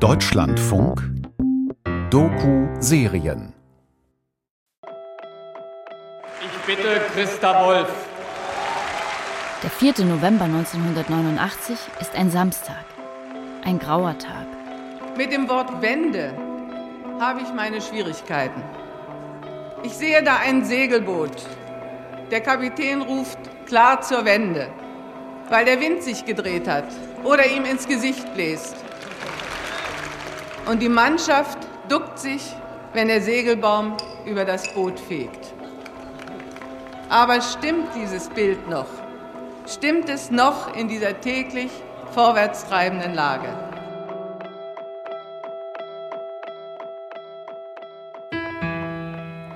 Deutschlandfunk Doku-Serien Ich bitte Christa Wolf. Der 4. November 1989 ist ein Samstag. Ein grauer Tag. Mit dem Wort Wende habe ich meine Schwierigkeiten. Ich sehe da ein Segelboot. Der Kapitän ruft klar zur Wende, weil der Wind sich gedreht hat oder ihm ins Gesicht bläst. Und die Mannschaft duckt sich, wenn der Segelbaum über das Boot fegt. Aber stimmt dieses Bild noch? Stimmt es noch in dieser täglich vorwärtstreibenden Lage?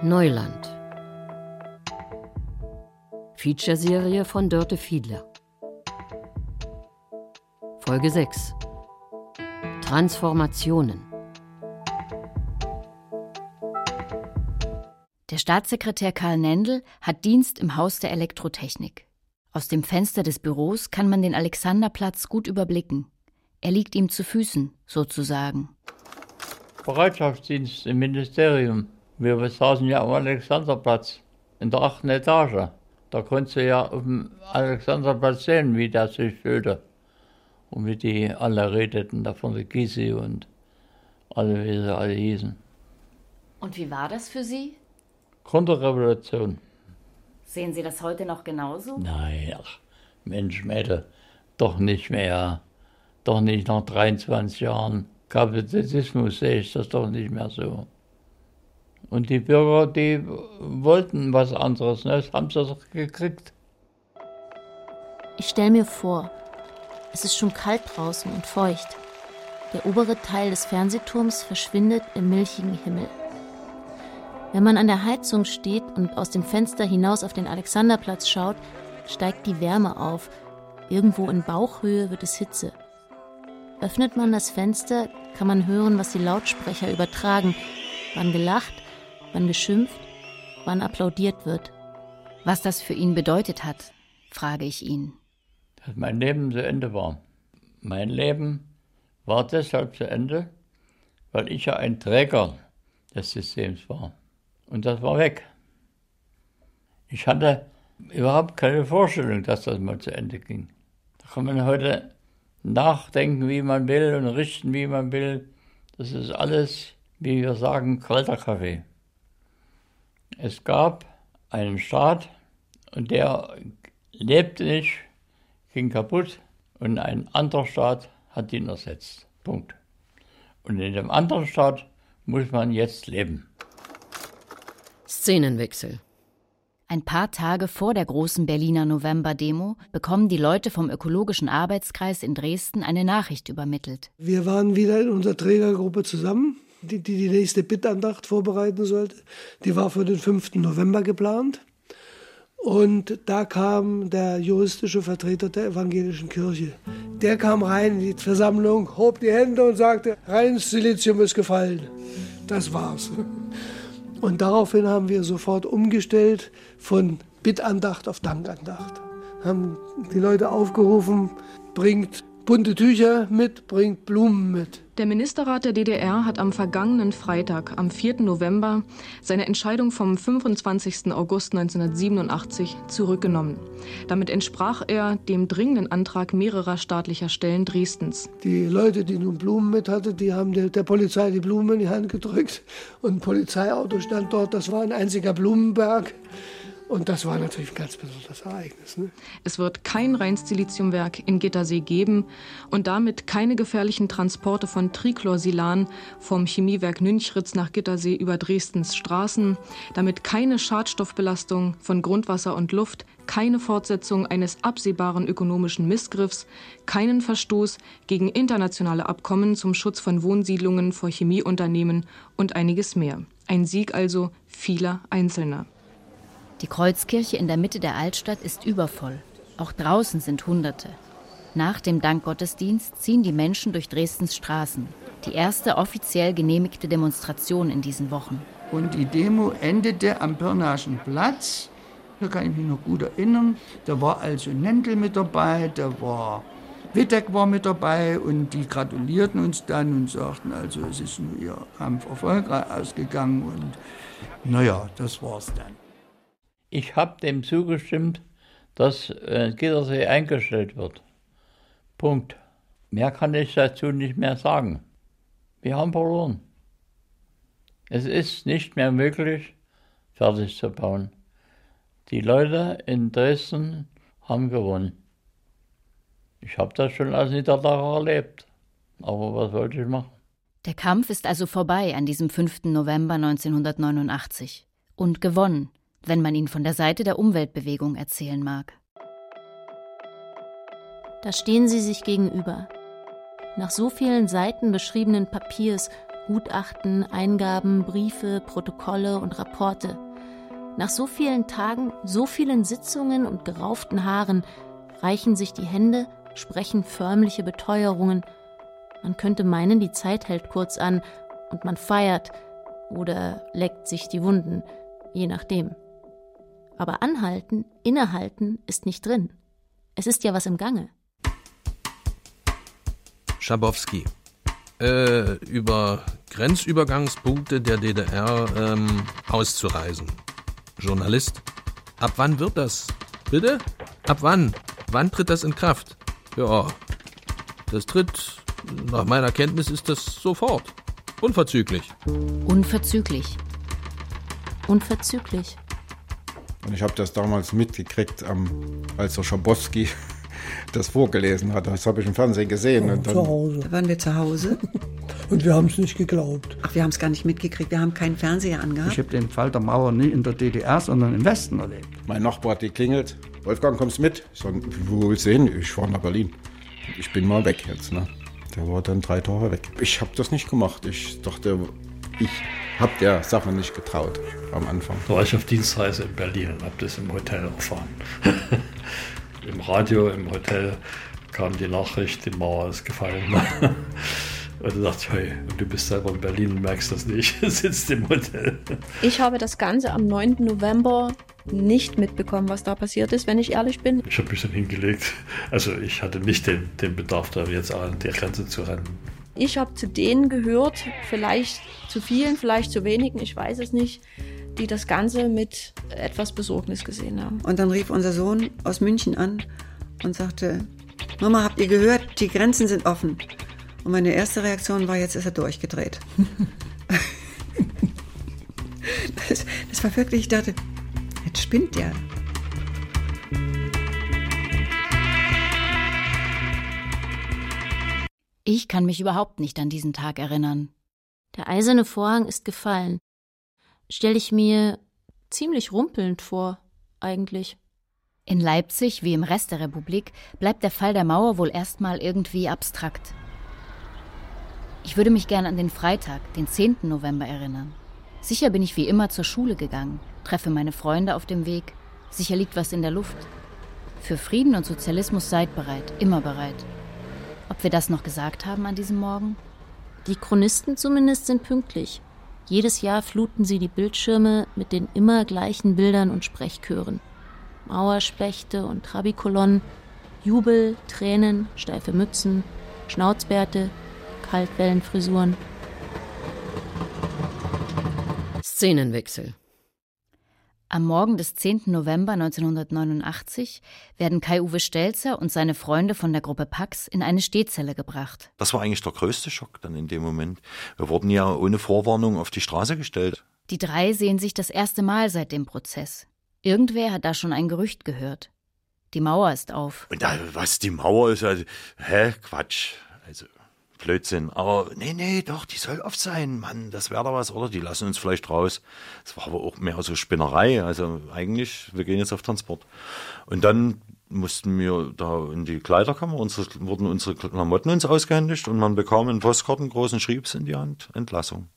Neuland. Featureserie von Dörte Fiedler. Folge 6. Transformationen. Der Staatssekretär Karl Nendl hat Dienst im Haus der Elektrotechnik. Aus dem Fenster des Büros kann man den Alexanderplatz gut überblicken. Er liegt ihm zu Füßen, sozusagen. Bereitschaftsdienst im Ministerium. Wir saßen ja am Alexanderplatz in der achten Etage. Da konntest du ja auf dem Alexanderplatz sehen, wie das sich füllte. Und wie die alle redeten, da von der Gysi und alle, wie sie alle hießen. Und wie war das für Sie? Konterrevolution. Sehen Sie das heute noch genauso? Nein, ach, Mensch, Mädel, doch nicht mehr. Doch nicht nach 23 Jahren Kapitalismus sehe ich das doch nicht mehr so. Und die Bürger, die wollten was anderes, ne? das haben sie doch gekriegt. Ich stelle mir vor, es ist schon kalt draußen und feucht. Der obere Teil des Fernsehturms verschwindet im milchigen Himmel. Wenn man an der Heizung steht und aus dem Fenster hinaus auf den Alexanderplatz schaut, steigt die Wärme auf. Irgendwo in Bauchhöhe wird es Hitze. Öffnet man das Fenster, kann man hören, was die Lautsprecher übertragen, wann gelacht, wann geschimpft, wann applaudiert wird. Was das für ihn bedeutet hat, frage ich ihn. Dass mein Leben zu Ende war. Mein Leben war deshalb zu Ende, weil ich ja ein Träger des Systems war. Und das war weg. Ich hatte überhaupt keine Vorstellung, dass das mal zu Ende ging. Da kann man heute nachdenken, wie man will und richten, wie man will. Das ist alles, wie wir sagen, kalter Kaffee. Es gab einen Staat und der lebte nicht, ging kaputt und ein anderer Staat hat ihn ersetzt. Punkt. Und in dem anderen Staat muss man jetzt leben. Szenenwechsel. Ein paar Tage vor der großen Berliner November-Demo bekommen die Leute vom Ökologischen Arbeitskreis in Dresden eine Nachricht übermittelt. Wir waren wieder in unserer Trägergruppe zusammen, die die, die nächste Bittandacht vorbereiten sollte. Die war für den 5. November geplant. Und da kam der juristische Vertreter der evangelischen Kirche. Der kam rein in die Versammlung, hob die Hände und sagte, reines Silizium ist gefallen. Das war's. Und daraufhin haben wir sofort umgestellt von Bittandacht auf Dankandacht. Haben die Leute aufgerufen, bringt bunte Tücher mit, bringt Blumen mit. Der Ministerrat der DDR hat am vergangenen Freitag, am 4. November, seine Entscheidung vom 25. August 1987 zurückgenommen. Damit entsprach er dem dringenden Antrag mehrerer staatlicher Stellen Dresdens. Die Leute, die nun Blumen mit hatten, die haben der, der Polizei die Blumen in die Hand gedrückt. Und ein Polizeiauto stand dort, das war ein einziger Blumenberg. Und das war natürlich ein ganz besonderes Ereignis. Ne? Es wird kein Rheinsiliziumwerk in Gittersee geben und damit keine gefährlichen Transporte von Trichlorsilan vom Chemiewerk Nünchritz nach Gittersee über Dresdens Straßen, damit keine Schadstoffbelastung von Grundwasser und Luft, keine Fortsetzung eines absehbaren ökonomischen Missgriffs, keinen Verstoß gegen internationale Abkommen zum Schutz von Wohnsiedlungen vor Chemieunternehmen und einiges mehr. Ein Sieg also vieler Einzelner. Die Kreuzkirche in der Mitte der Altstadt ist übervoll. Auch draußen sind Hunderte. Nach dem Dankgottesdienst ziehen die Menschen durch Dresdens Straßen. Die erste offiziell genehmigte Demonstration in diesen Wochen. Und die Demo endete am Pirnaschen Platz. Da kann ich mich noch gut erinnern. Da war also Nendel mit dabei, da war Wittek war mit dabei und die gratulierten uns dann und sagten, also es ist nur ihr Kampf erfolgreich ausgegangen und naja, das war's dann. Ich habe dem zugestimmt, dass äh, Gittersee eingestellt wird. Punkt. Mehr kann ich dazu nicht mehr sagen. Wir haben verloren. Es ist nicht mehr möglich, fertig zu bauen. Die Leute in Dresden haben gewonnen. Ich habe das schon als Niederlager erlebt. Aber was wollte ich machen? Der Kampf ist also vorbei an diesem 5. November 1989. Und gewonnen, wenn man ihn von der Seite der Umweltbewegung erzählen mag. Da stehen sie sich gegenüber. Nach so vielen Seiten beschriebenen Papiers, Gutachten, Eingaben, Briefe, Protokolle und Rapporte. Nach so vielen Tagen, so vielen Sitzungen und gerauften Haaren reichen sich die Hände sprechen förmliche Beteuerungen. Man könnte meinen, die Zeit hält kurz an und man feiert oder leckt sich die Wunden, je nachdem. Aber anhalten, innehalten ist nicht drin. Es ist ja was im Gange. Schabowski. Äh, über Grenzübergangspunkte der DDR ähm, auszureisen. Journalist. Ab wann wird das? Bitte? Ab wann? Wann tritt das in Kraft? Ja, das tritt, nach meiner Kenntnis ist das sofort. Unverzüglich. Unverzüglich. Unverzüglich. Und ich habe das damals mitgekriegt, ähm, als der Schabowski das vorgelesen hat. Das habe ich im Fernsehen gesehen. Ja, und dann, zu Hause. Da waren wir zu Hause. Und wir haben es nicht geglaubt. Ach, wir haben es gar nicht mitgekriegt. Wir haben keinen Fernseher angehabt. Ich habe den Fall der Mauer nie in der DDR, sondern im Westen erlebt. Mein Nachbar hat geklingelt. Wolfgang, kommst mit? Ich sage, wo willst du hin? Ich fahre nach Berlin. Ich bin mal weg jetzt. Ne? Der war dann drei Tage weg. Ich habe das nicht gemacht. Ich dachte, ich habe der Sache nicht getraut am Anfang. Da war ich auf Dienstreise in Berlin und habe das im Hotel erfahren. Im Radio, im Hotel kam die Nachricht, die Mauer ist gefallen. Und da dachte ich, hey, du bist selber in Berlin und merkst das nicht, sitzt im Hotel. Ich habe das Ganze am 9. November nicht mitbekommen, was da passiert ist, wenn ich ehrlich bin. Ich habe mich dann hingelegt. Also ich hatte nicht den, den Bedarf, da jetzt an die Grenze zu rennen. Ich habe zu denen gehört, vielleicht zu vielen, vielleicht zu wenigen, ich weiß es nicht, die das Ganze mit etwas Besorgnis gesehen haben. Und dann rief unser Sohn aus München an und sagte, Mama, habt ihr gehört, die Grenzen sind offen. Und meine erste Reaktion war, jetzt ist er durchgedreht. das, das war wirklich, ich dachte, jetzt spinnt der. Ich kann mich überhaupt nicht an diesen Tag erinnern. Der eiserne Vorhang ist gefallen. Stelle ich mir ziemlich rumpelnd vor, eigentlich. In Leipzig wie im Rest der Republik bleibt der Fall der Mauer wohl erstmal irgendwie abstrakt. Ich würde mich gern an den Freitag, den 10. November erinnern. Sicher bin ich wie immer zur Schule gegangen, treffe meine Freunde auf dem Weg. Sicher liegt was in der Luft. Für Frieden und Sozialismus seid bereit, immer bereit. Ob wir das noch gesagt haben an diesem Morgen? Die Chronisten zumindest sind pünktlich. Jedes Jahr fluten sie die Bildschirme mit den immer gleichen Bildern und Sprechchören. Mauerspechte und Trabikolonnen, Jubel, Tränen, steife Mützen, Schnauzbärte, Kaltwellenfrisuren. Szenenwechsel. Am Morgen des 10. November 1989 werden Kai-Uwe Stelzer und seine Freunde von der Gruppe Pax in eine Stehzelle gebracht. Das war eigentlich der größte Schock dann in dem Moment. Wir wurden ja ohne Vorwarnung auf die Straße gestellt. Die drei sehen sich das erste Mal seit dem Prozess. Irgendwer hat da schon ein Gerücht gehört. Die Mauer ist auf. Und da, was die Mauer ist, also, hä, Quatsch. Also, Blödsinn. Aber nee, nee, doch, die soll oft sein, Mann, das wäre doch was, oder? Die lassen uns vielleicht raus. Das war aber auch mehr so Spinnerei. Also eigentlich, wir gehen jetzt auf Transport. Und dann mussten wir da in die Kleiderkammer, unsere, wurden unsere Klamotten uns ausgehändigt und man bekam einen Postkarten großen Schriebs in die Hand, Entlassung.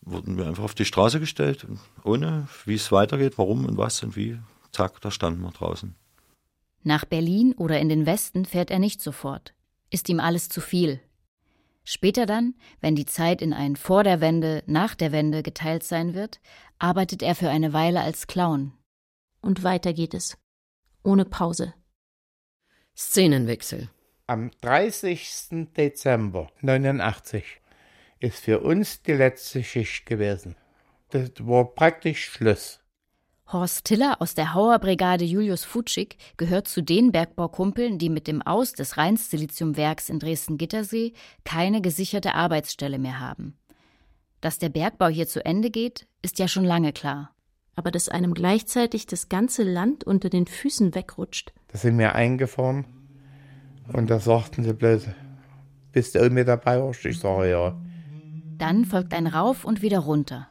Wurden wir einfach auf die Straße gestellt, ohne wie es weitergeht, warum und was und wie. Zack, da standen wir draußen. Nach Berlin oder in den Westen fährt er nicht sofort ist ihm alles zu viel. Später dann, wenn die Zeit in ein Vor der Wende, nach der Wende geteilt sein wird, arbeitet er für eine Weile als Clown. Und weiter geht es. Ohne Pause. Szenenwechsel. Am 30. Dezember 89 ist für uns die letzte Schicht gewesen. Das war praktisch Schluss. Horst Tiller aus der Hauerbrigade Julius Futschig gehört zu den Bergbaukumpeln, die mit dem Aus des Rheinsiliziumwerks in Dresden-Gittersee keine gesicherte Arbeitsstelle mehr haben. Dass der Bergbau hier zu Ende geht, ist ja schon lange klar. Aber dass einem gleichzeitig das ganze Land unter den Füßen wegrutscht. Da sind wir eingefahren und da sagten sie bloß, bist du mit dabei? Ich sage ja. Dann folgt ein Rauf und wieder runter.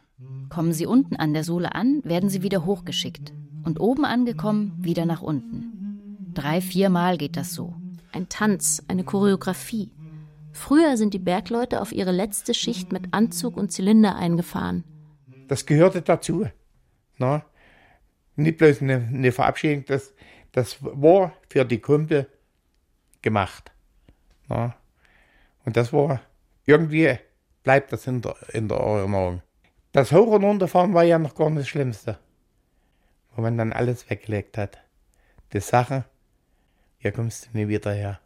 Kommen Sie unten an der Sohle an, werden Sie wieder hochgeschickt. Und oben angekommen, wieder nach unten. Drei, viermal geht das so. Ein Tanz, eine Choreografie. Früher sind die Bergleute auf ihre letzte Schicht mit Anzug und Zylinder eingefahren. Das gehörte dazu. Na? Nicht bloß eine, eine Verabschiedung, das, das war für die Kumpel gemacht. Na? Und das war irgendwie, bleibt das in der, in der Erinnerung. Das Hoch- und Runterfahren war ja noch gar nicht das Schlimmste. Wo man dann alles weggelegt hat. Die Sache, hier kommst du nie wieder her.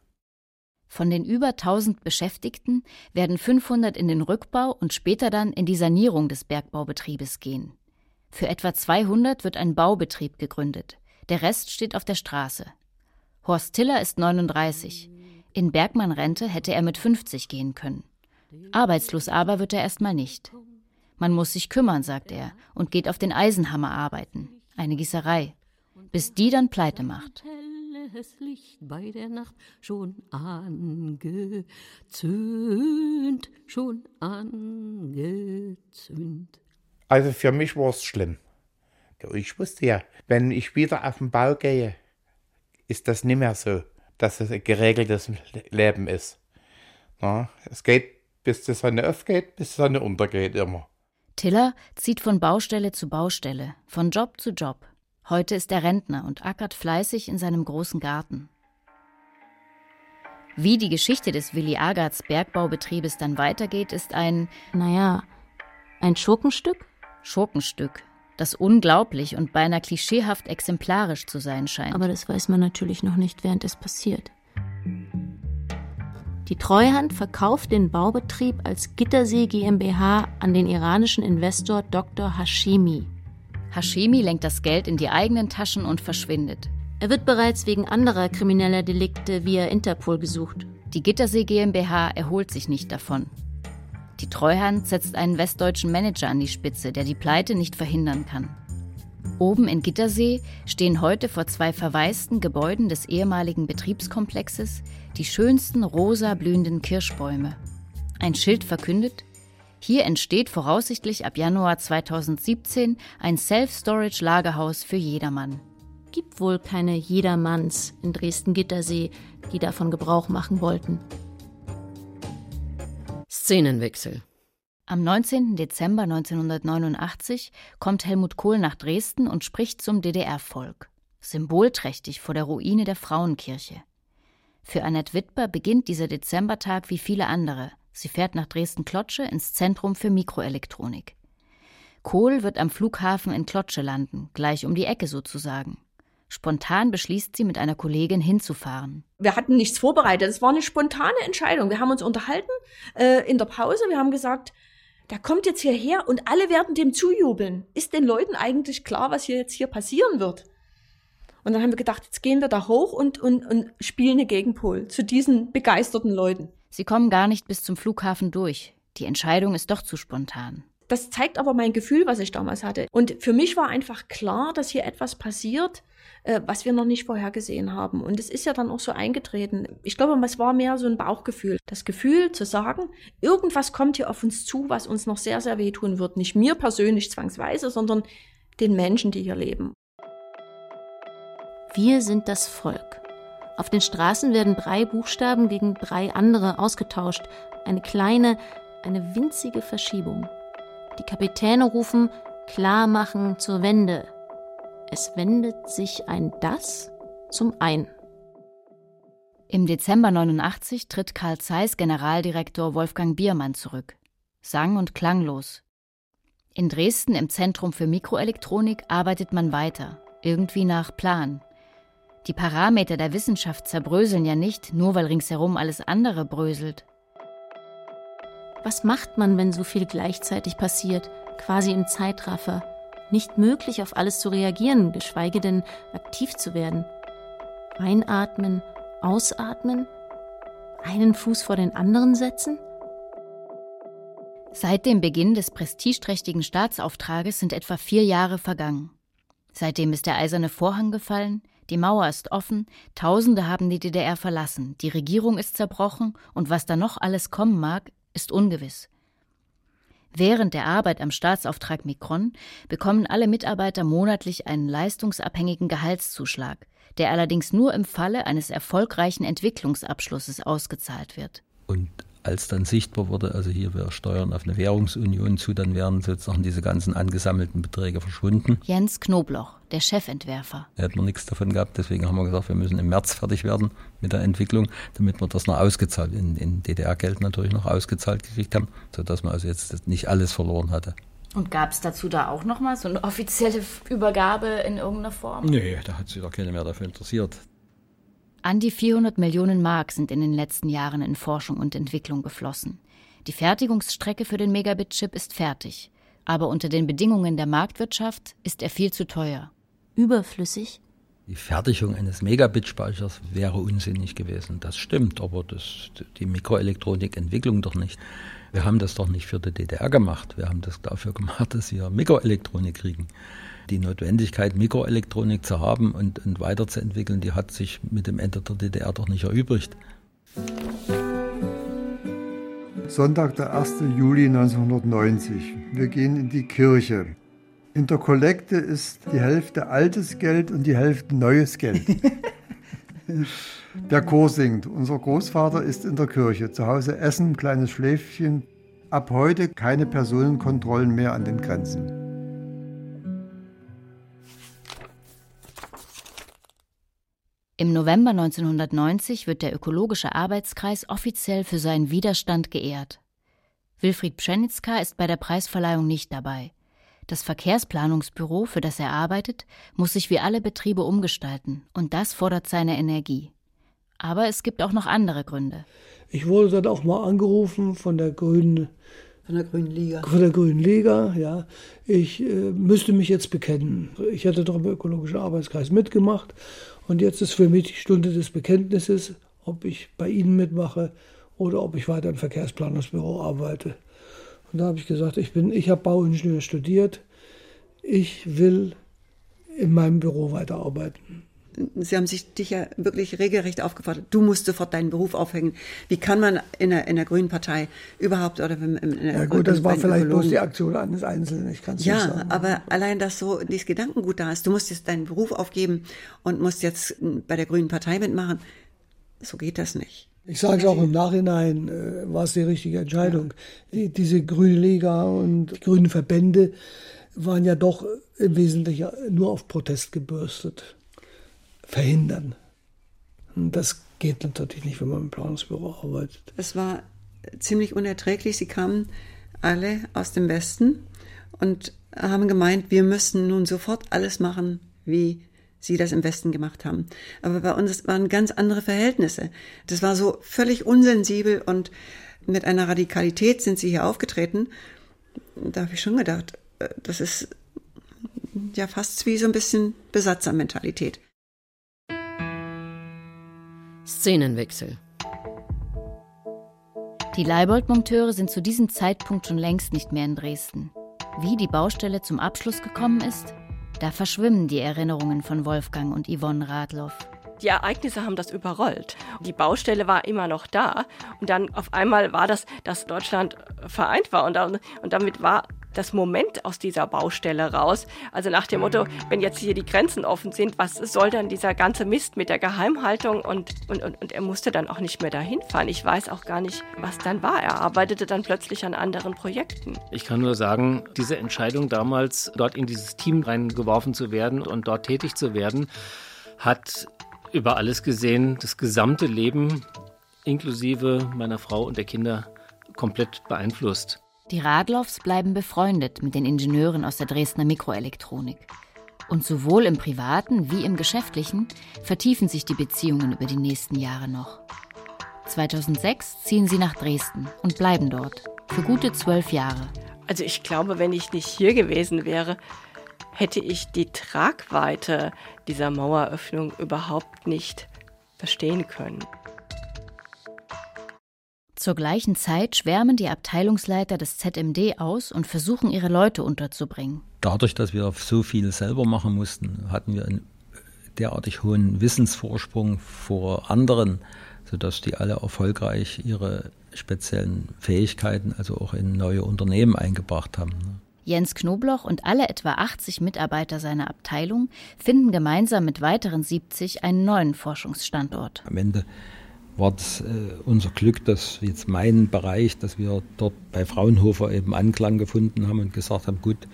Von den über 1000 Beschäftigten werden 500 in den Rückbau und später dann in die Sanierung des Bergbaubetriebes gehen. Für etwa 200 wird ein Baubetrieb gegründet. Der Rest steht auf der Straße. Horst Tiller ist 39. In Bergmann-Rente hätte er mit 50 gehen können. Arbeitslos aber wird er erstmal nicht. Man muss sich kümmern, sagt er, und geht auf den Eisenhammer arbeiten, eine Gießerei, bis die dann pleite macht. Helles Licht bei der Nacht schon angezündet, schon angezündet. Also für mich war es schlimm. Ich wusste ja, wenn ich wieder auf den Bau gehe, ist das nicht mehr so, dass es ein geregeltes Leben ist. Ja, es geht, bis die Sonne aufgeht, bis die Sonne untergeht immer. Tiller zieht von Baustelle zu Baustelle, von Job zu Job. Heute ist er Rentner und ackert fleißig in seinem großen Garten. Wie die Geschichte des Willi Agarts Bergbaubetriebes dann weitergeht, ist ein, naja, ein Schurkenstück? Schurkenstück, das unglaublich und beinahe klischeehaft exemplarisch zu sein scheint. Aber das weiß man natürlich noch nicht, während es passiert. Die Treuhand verkauft den Baubetrieb als Gittersee GmbH an den iranischen Investor Dr. Hashemi. Hashemi lenkt das Geld in die eigenen Taschen und verschwindet. Er wird bereits wegen anderer krimineller Delikte via Interpol gesucht. Die Gittersee GmbH erholt sich nicht davon. Die Treuhand setzt einen westdeutschen Manager an die Spitze, der die Pleite nicht verhindern kann. Oben in Gittersee stehen heute vor zwei verwaisten Gebäuden des ehemaligen Betriebskomplexes die schönsten rosa blühenden Kirschbäume. Ein Schild verkündet, hier entsteht voraussichtlich ab Januar 2017 ein Self-Storage-Lagerhaus für jedermann. Gibt wohl keine Jedermanns in Dresden-Gittersee, die davon Gebrauch machen wollten. Szenenwechsel. Am 19. Dezember 1989 kommt Helmut Kohl nach Dresden und spricht zum DDR-Volk. Symbolträchtig vor der Ruine der Frauenkirche. Für Annette Wittber beginnt dieser Dezembertag wie viele andere. Sie fährt nach Dresden-Klotsche ins Zentrum für Mikroelektronik. Kohl wird am Flughafen in Klotsche landen, gleich um die Ecke sozusagen. Spontan beschließt sie, mit einer Kollegin hinzufahren. Wir hatten nichts vorbereitet. Es war eine spontane Entscheidung. Wir haben uns unterhalten äh, in der Pause. Wir haben gesagt, der kommt jetzt hierher und alle werden dem zujubeln. Ist den Leuten eigentlich klar, was hier jetzt hier passieren wird? Und dann haben wir gedacht, jetzt gehen wir da hoch und, und, und spielen eine Gegenpol zu diesen begeisterten Leuten. Sie kommen gar nicht bis zum Flughafen durch. Die Entscheidung ist doch zu spontan. Das zeigt aber mein Gefühl, was ich damals hatte. Und für mich war einfach klar, dass hier etwas passiert, äh, was wir noch nicht vorher gesehen haben. Und es ist ja dann auch so eingetreten. Ich glaube, es war mehr so ein Bauchgefühl. Das Gefühl zu sagen, irgendwas kommt hier auf uns zu, was uns noch sehr, sehr wehtun wird. Nicht mir persönlich zwangsweise, sondern den Menschen, die hier leben. Wir sind das Volk. Auf den Straßen werden drei Buchstaben gegen drei andere ausgetauscht. Eine kleine, eine winzige Verschiebung. Die Kapitäne rufen klar machen zur Wende. Es wendet sich ein Das zum Ein. Im Dezember 89 tritt Karl Zeiss Generaldirektor Wolfgang Biermann zurück. Sang- und klanglos. In Dresden im Zentrum für Mikroelektronik arbeitet man weiter, irgendwie nach Plan. Die Parameter der Wissenschaft zerbröseln ja nicht, nur weil ringsherum alles andere bröselt. Was macht man, wenn so viel gleichzeitig passiert, quasi im Zeitraffer? Nicht möglich, auf alles zu reagieren, geschweige denn aktiv zu werden. Einatmen, ausatmen, einen Fuß vor den anderen setzen? Seit dem Beginn des prestigeträchtigen Staatsauftrages sind etwa vier Jahre vergangen. Seitdem ist der eiserne Vorhang gefallen, die Mauer ist offen, Tausende haben die DDR verlassen, die Regierung ist zerbrochen und was da noch alles kommen mag, ist ungewiss. Während der Arbeit am Staatsauftrag Mikron bekommen alle Mitarbeiter monatlich einen leistungsabhängigen Gehaltszuschlag, der allerdings nur im Falle eines erfolgreichen Entwicklungsabschlusses ausgezahlt wird. Und als dann sichtbar wurde, also hier wir steuern auf eine Währungsunion zu, dann wären sozusagen diese ganzen angesammelten Beträge verschwunden. Jens Knobloch, der Chefentwerfer. Da hätten wir nichts davon gehabt, deswegen haben wir gesagt, wir müssen im März fertig werden mit der Entwicklung, damit wir das noch ausgezahlt, in, in DDR-Geld natürlich noch ausgezahlt gekriegt haben, sodass man also jetzt nicht alles verloren hatte. Und gab es dazu da auch nochmal so eine offizielle Übergabe in irgendeiner Form? Nee, da hat sich doch keiner mehr dafür interessiert. An die 400 Millionen Mark sind in den letzten Jahren in Forschung und Entwicklung geflossen. Die Fertigungsstrecke für den Megabit-Chip ist fertig. Aber unter den Bedingungen der Marktwirtschaft ist er viel zu teuer. Überflüssig? Die Fertigung eines Megabit-Speichers wäre unsinnig gewesen. Das stimmt, aber das, die Mikroelektronik-Entwicklung doch nicht. Wir haben das doch nicht für die DDR gemacht. Wir haben das dafür gemacht, dass wir Mikroelektronik kriegen die Notwendigkeit, Mikroelektronik zu haben und, und weiterzuentwickeln, die hat sich mit dem Ende der DDR doch nicht erübrigt. Sonntag, der 1. Juli 1990. Wir gehen in die Kirche. In der Kollekte ist die Hälfte altes Geld und die Hälfte neues Geld. der Chor singt. Unser Großvater ist in der Kirche. Zu Hause essen, kleines Schläfchen. Ab heute keine Personenkontrollen mehr an den Grenzen. Im November 1990 wird der Ökologische Arbeitskreis offiziell für seinen Widerstand geehrt. Wilfried Pschenitzka ist bei der Preisverleihung nicht dabei. Das Verkehrsplanungsbüro, für das er arbeitet, muss sich wie alle Betriebe umgestalten, und das fordert seine Energie. Aber es gibt auch noch andere Gründe. Ich wurde dann auch mal angerufen von der Grünen von der Grünen Liga. Von der Grünen Liga, ja. Ich äh, müsste mich jetzt bekennen. Ich hatte doch im Ökologischen Arbeitskreis mitgemacht und jetzt ist für mich die Stunde des Bekenntnisses, ob ich bei Ihnen mitmache oder ob ich weiter im Verkehrsplanungsbüro arbeite. Und da habe ich gesagt, ich, ich habe Bauingenieur studiert. Ich will in meinem Büro weiterarbeiten. Sie haben sich dich ja wirklich regelrecht aufgefordert. Du musst sofort deinen Beruf aufhängen. Wie kann man in der, in der Grünen Partei überhaupt oder in der Ja gut, das war vielleicht Ökologen. bloß die Aktion eines Einzelnen. Ich kann es ja, nicht sagen. Ja, aber allein, dass so dieses Gedankengut da ist. Du musst jetzt deinen Beruf aufgeben und musst jetzt bei der Grünen Partei mitmachen. So geht das nicht. Ich sage es auch im Nachhinein, äh, war es die richtige Entscheidung. Die, diese Grüne Liga und die grünen Verbände waren ja doch im Wesentlichen nur auf Protest gebürstet verhindern. Und das geht natürlich nicht, wenn man im Planungsbüro arbeitet. Es war ziemlich unerträglich. Sie kamen alle aus dem Westen und haben gemeint, wir müssen nun sofort alles machen, wie sie das im Westen gemacht haben. Aber bei uns waren ganz andere Verhältnisse. Das war so völlig unsensibel und mit einer Radikalität sind sie hier aufgetreten. Da habe ich schon gedacht, äh, das ist ja fast wie so ein bisschen Besatzermentalität. Szenenwechsel. Die Leibold-Monteure sind zu diesem Zeitpunkt schon längst nicht mehr in Dresden. Wie die Baustelle zum Abschluss gekommen ist, da verschwimmen die Erinnerungen von Wolfgang und Yvonne Radloff. Die Ereignisse haben das überrollt. Die Baustelle war immer noch da und dann auf einmal war das, dass Deutschland vereint war und, und damit war das Moment aus dieser Baustelle raus. Also nach dem Motto, wenn jetzt hier die Grenzen offen sind, was soll dann dieser ganze Mist mit der Geheimhaltung? Und, und, und, und er musste dann auch nicht mehr dahin fahren. Ich weiß auch gar nicht, was dann war. Er arbeitete dann plötzlich an anderen Projekten. Ich kann nur sagen, diese Entscheidung damals, dort in dieses Team reingeworfen zu werden und dort tätig zu werden, hat über alles gesehen das gesamte Leben inklusive meiner Frau und der Kinder komplett beeinflusst. Die Radloffs bleiben befreundet mit den Ingenieuren aus der Dresdner Mikroelektronik. Und sowohl im privaten wie im geschäftlichen vertiefen sich die Beziehungen über die nächsten Jahre noch. 2006 ziehen sie nach Dresden und bleiben dort für gute zwölf Jahre. Also ich glaube, wenn ich nicht hier gewesen wäre, hätte ich die Tragweite dieser Maueröffnung überhaupt nicht verstehen können. Zur gleichen Zeit schwärmen die Abteilungsleiter des ZMD aus und versuchen, ihre Leute unterzubringen. Dadurch, dass wir so viel selber machen mussten, hatten wir einen derartig hohen Wissensvorsprung vor anderen, sodass die alle erfolgreich ihre speziellen Fähigkeiten also auch in neue Unternehmen eingebracht haben. Jens Knobloch und alle etwa 80 Mitarbeiter seiner Abteilung finden gemeinsam mit weiteren 70 einen neuen Forschungsstandort. Am Ende war es äh, unser Glück, dass jetzt mein Bereich, dass wir dort bei Fraunhofer eben Anklang gefunden haben und gesagt haben, gut,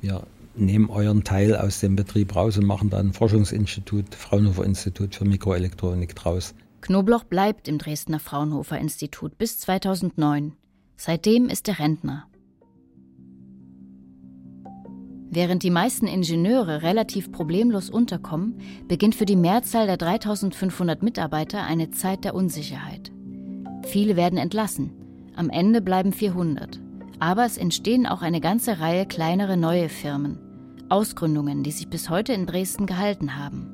wir nehmen euren Teil aus dem Betrieb raus und machen da ein Forschungsinstitut, Fraunhofer Institut für Mikroelektronik draus. Knobloch bleibt im Dresdner Fraunhofer Institut bis 2009. Seitdem ist er Rentner. Während die meisten Ingenieure relativ problemlos unterkommen, beginnt für die Mehrzahl der 3500 Mitarbeiter eine Zeit der Unsicherheit. Viele werden entlassen, am Ende bleiben 400. Aber es entstehen auch eine ganze Reihe kleinere neue Firmen, Ausgründungen, die sich bis heute in Dresden gehalten haben.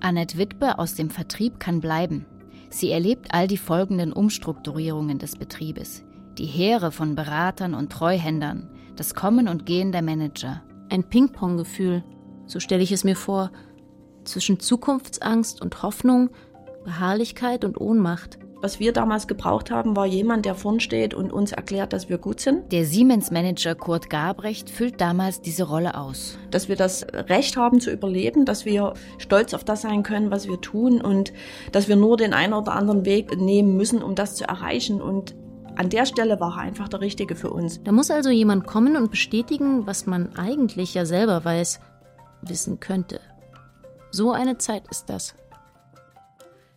Annette Wittbe aus dem Vertrieb kann bleiben. Sie erlebt all die folgenden Umstrukturierungen des Betriebes, die Heere von Beratern und Treuhändern, das Kommen und Gehen der Manager. Ein Ping-Pong-Gefühl, so stelle ich es mir vor, zwischen Zukunftsangst und Hoffnung, Beharrlichkeit und Ohnmacht. Was wir damals gebraucht haben, war jemand, der vorn steht und uns erklärt, dass wir gut sind. Der Siemens-Manager Kurt Gabrecht füllt damals diese Rolle aus. Dass wir das Recht haben zu überleben, dass wir stolz auf das sein können, was wir tun und dass wir nur den einen oder anderen Weg nehmen müssen, um das zu erreichen. Und an der Stelle war er einfach der Richtige für uns. Da muss also jemand kommen und bestätigen, was man eigentlich ja selber weiß, wissen könnte. So eine Zeit ist das.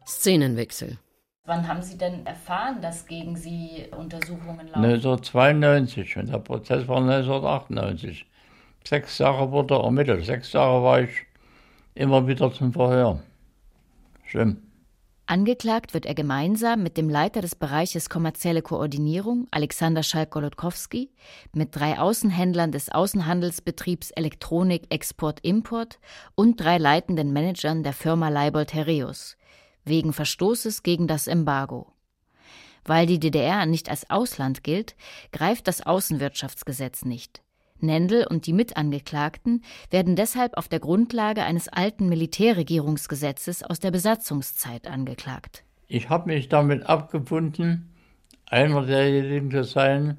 Szenenwechsel. Wann haben Sie denn erfahren, dass gegen Sie Untersuchungen laufen? 1992 und der Prozess war 1998. Sechs Jahre wurde ermittelt. Sechs Jahre war ich immer wieder zum Verhör. Schlimm. Angeklagt wird er gemeinsam mit dem Leiter des Bereiches kommerzielle Koordinierung, Alexander Schalk-Golodkowski, mit drei Außenhändlern des Außenhandelsbetriebs Elektronik Export-Import und drei leitenden Managern der Firma Leibold Herreus wegen Verstoßes gegen das Embargo. Weil die DDR nicht als Ausland gilt, greift das Außenwirtschaftsgesetz nicht. Nendel und die Mitangeklagten werden deshalb auf der Grundlage eines alten Militärregierungsgesetzes aus der Besatzungszeit angeklagt. Ich habe mich damit abgefunden, einer derjenigen zu sein,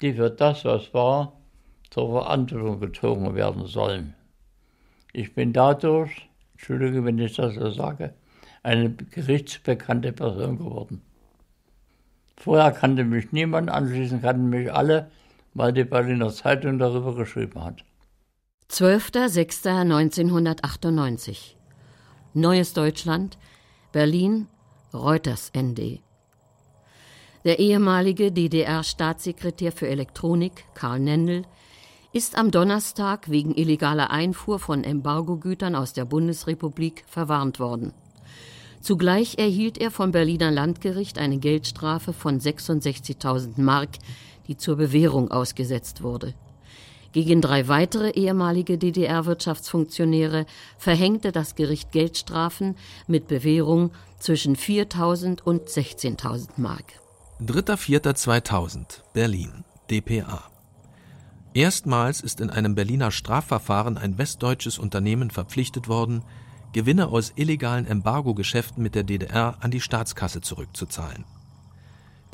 die für das, was war, zur Verantwortung gezogen werden sollen. Ich bin dadurch, Entschuldige, wenn ich das so sage, eine gerichtsbekannte Person geworden. Vorher kannte mich niemand, anschließend kannten mich alle, weil die Berliner Zeitung darüber geschrieben hat. 12.06.1998 Neues Deutschland, Berlin, Reuters ND. Der ehemalige DDR-Staatssekretär für Elektronik, Karl Nendel, ist am Donnerstag wegen illegaler Einfuhr von Embargogütern aus der Bundesrepublik verwarnt worden. Zugleich erhielt er vom Berliner Landgericht eine Geldstrafe von 66.000 Mark, die zur Bewährung ausgesetzt wurde. Gegen drei weitere ehemalige DDR-Wirtschaftsfunktionäre verhängte das Gericht Geldstrafen mit Bewährung zwischen 4.000 und 16.000 Mark. 3.4.2000 Berlin dpa Erstmals ist in einem Berliner Strafverfahren ein westdeutsches Unternehmen verpflichtet worden, Gewinne aus illegalen Embargo-Geschäften mit der DDR an die Staatskasse zurückzuzahlen.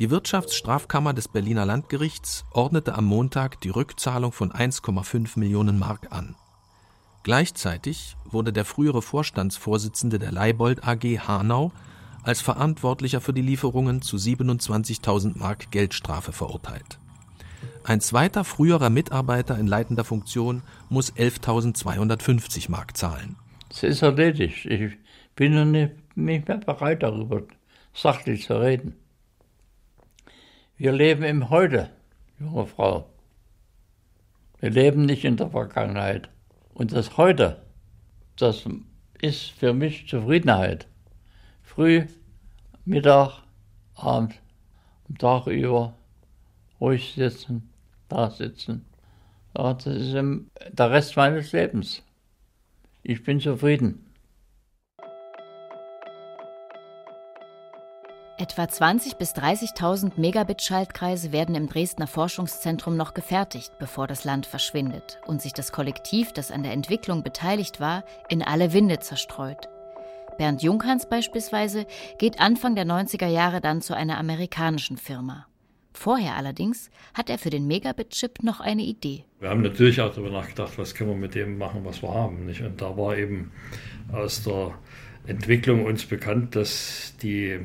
Die Wirtschaftsstrafkammer des Berliner Landgerichts ordnete am Montag die Rückzahlung von 1,5 Millionen Mark an. Gleichzeitig wurde der frühere Vorstandsvorsitzende der Leibold AG Hanau als Verantwortlicher für die Lieferungen zu 27.000 Mark Geldstrafe verurteilt. Ein zweiter früherer Mitarbeiter in leitender Funktion muss 11.250 Mark zahlen. Es ist erledigt. Ich bin noch nicht, nicht mehr bereit, darüber sachlich zu reden. Wir leben im Heute, junge Frau. Wir leben nicht in der Vergangenheit. Und das heute, das ist für mich Zufriedenheit. Früh, Mittag, Abend, am Tag über, ruhig sitzen, da sitzen. Das ist der Rest meines Lebens. Ich bin zufrieden. Etwa 20.000 bis 30.000 Megabit-Schaltkreise werden im Dresdner Forschungszentrum noch gefertigt, bevor das Land verschwindet und sich das Kollektiv, das an der Entwicklung beteiligt war, in alle Winde zerstreut. Bernd Junghans beispielsweise geht Anfang der 90er Jahre dann zu einer amerikanischen Firma. Vorher allerdings hat er für den Megabit-Chip noch eine Idee. Wir haben natürlich auch darüber nachgedacht, was können wir mit dem machen, was wir haben. Nicht? Und da war eben aus der Entwicklung uns bekannt, dass die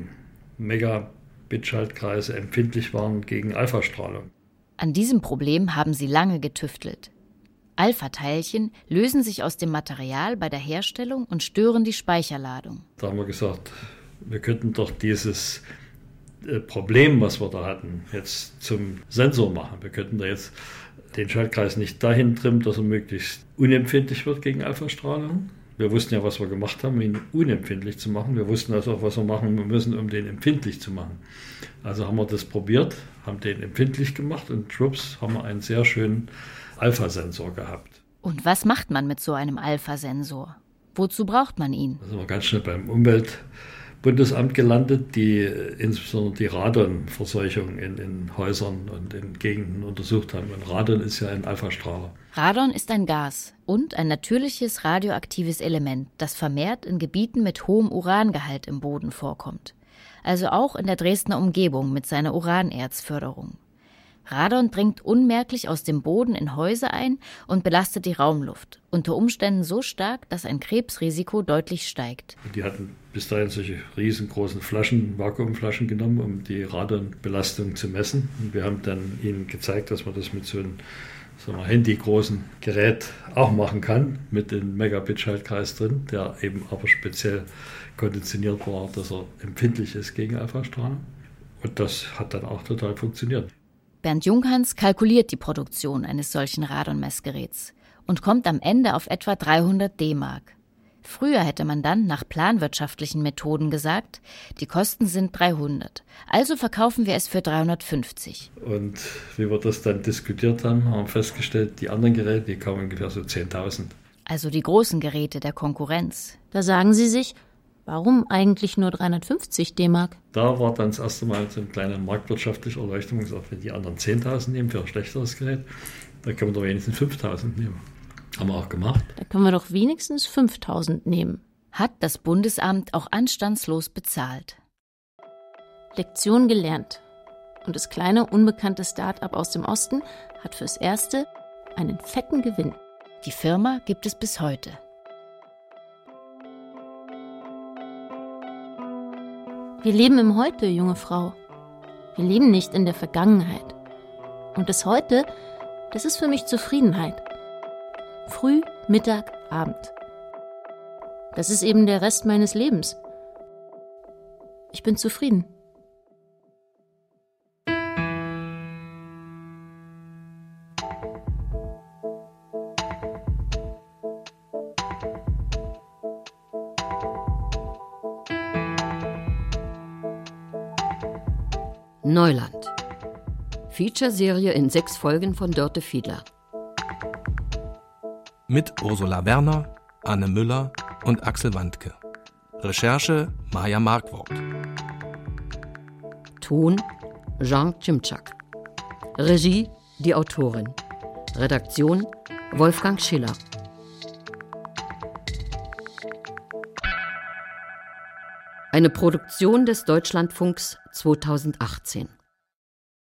Megabit-Schaltkreise empfindlich waren gegen Alphastrahlung. An diesem Problem haben sie lange getüftelt. Alpha-Teilchen lösen sich aus dem Material bei der Herstellung und stören die Speicherladung. Da haben wir gesagt, wir könnten doch dieses äh, Problem, was wir da hatten, jetzt zum Sensor machen. Wir könnten da jetzt den Schaltkreis nicht dahin trimmen, dass er möglichst unempfindlich wird gegen Alpha-Strahlung, wir wussten ja, was wir gemacht haben, um ihn unempfindlich zu machen. Wir wussten also auch, was wir machen müssen, um den empfindlich zu machen. Also haben wir das probiert, haben den empfindlich gemacht und schwupps haben wir einen sehr schönen Alpha-Sensor gehabt. Und was macht man mit so einem Alpha-Sensor? Wozu braucht man ihn? Da sind wir ganz schnell beim Umwelt. Bundesamt gelandet, die insbesondere die Radonverseuchung in, in Häusern und in Gegenden untersucht haben. Und Radon ist ja ein Alphastrahler. Radon ist ein Gas und ein natürliches radioaktives Element, das vermehrt in Gebieten mit hohem Urangehalt im Boden vorkommt. Also auch in der Dresdner Umgebung mit seiner Uranerzförderung. Radon dringt unmerklich aus dem Boden in Häuser ein und belastet die Raumluft, unter Umständen so stark, dass ein Krebsrisiko deutlich steigt. Die hatten bis dahin solche riesengroßen Flaschen, Vakuumflaschen genommen, um die Radonbelastung zu messen. Und wir haben dann ihnen gezeigt, dass man das mit so einem sagen wir, handygroßen Gerät auch machen kann, mit dem Megabit-Schaltkreis drin, der eben aber speziell konditioniert war, dass er empfindlich ist gegen Alpha-Strahlung. Und das hat dann auch total funktioniert. Bernd Junghans kalkuliert die Produktion eines solchen Radonmessgeräts und kommt am Ende auf etwa 300 D-Mark. Früher hätte man dann nach planwirtschaftlichen Methoden gesagt, die Kosten sind 300, also verkaufen wir es für 350. Und wie wir das dann diskutiert haben, haben wir festgestellt, die anderen Geräte, die kamen ungefähr so 10.000. Also die großen Geräte der Konkurrenz. Da sagen Sie sich, Warum eigentlich nur 350 D-Mark? Da war dann das erste Mal so eine kleine marktwirtschaftliche Erleuchtung gesagt, wenn die anderen 10.000 nehmen für ein schlechteres Gerät, dann können wir doch wenigstens 5.000 nehmen. Haben wir auch gemacht. Da können wir doch wenigstens 5.000 nehmen. Hat das Bundesamt auch anstandslos bezahlt. Lektion gelernt. Und das kleine, unbekannte Start-up aus dem Osten hat fürs Erste einen fetten Gewinn. Die Firma gibt es bis heute. Wir leben im Heute, junge Frau. Wir leben nicht in der Vergangenheit. Und das Heute, das ist für mich Zufriedenheit. Früh, Mittag, Abend. Das ist eben der Rest meines Lebens. Ich bin zufrieden. Feature-Serie in sechs Folgen von Dörte Fiedler. Mit Ursula Werner, Anne Müller und Axel Wandke. Recherche Maja Markwort. Ton Jean Cimczak. Regie die Autorin. Redaktion Wolfgang Schiller. Eine Produktion des Deutschlandfunks 2018.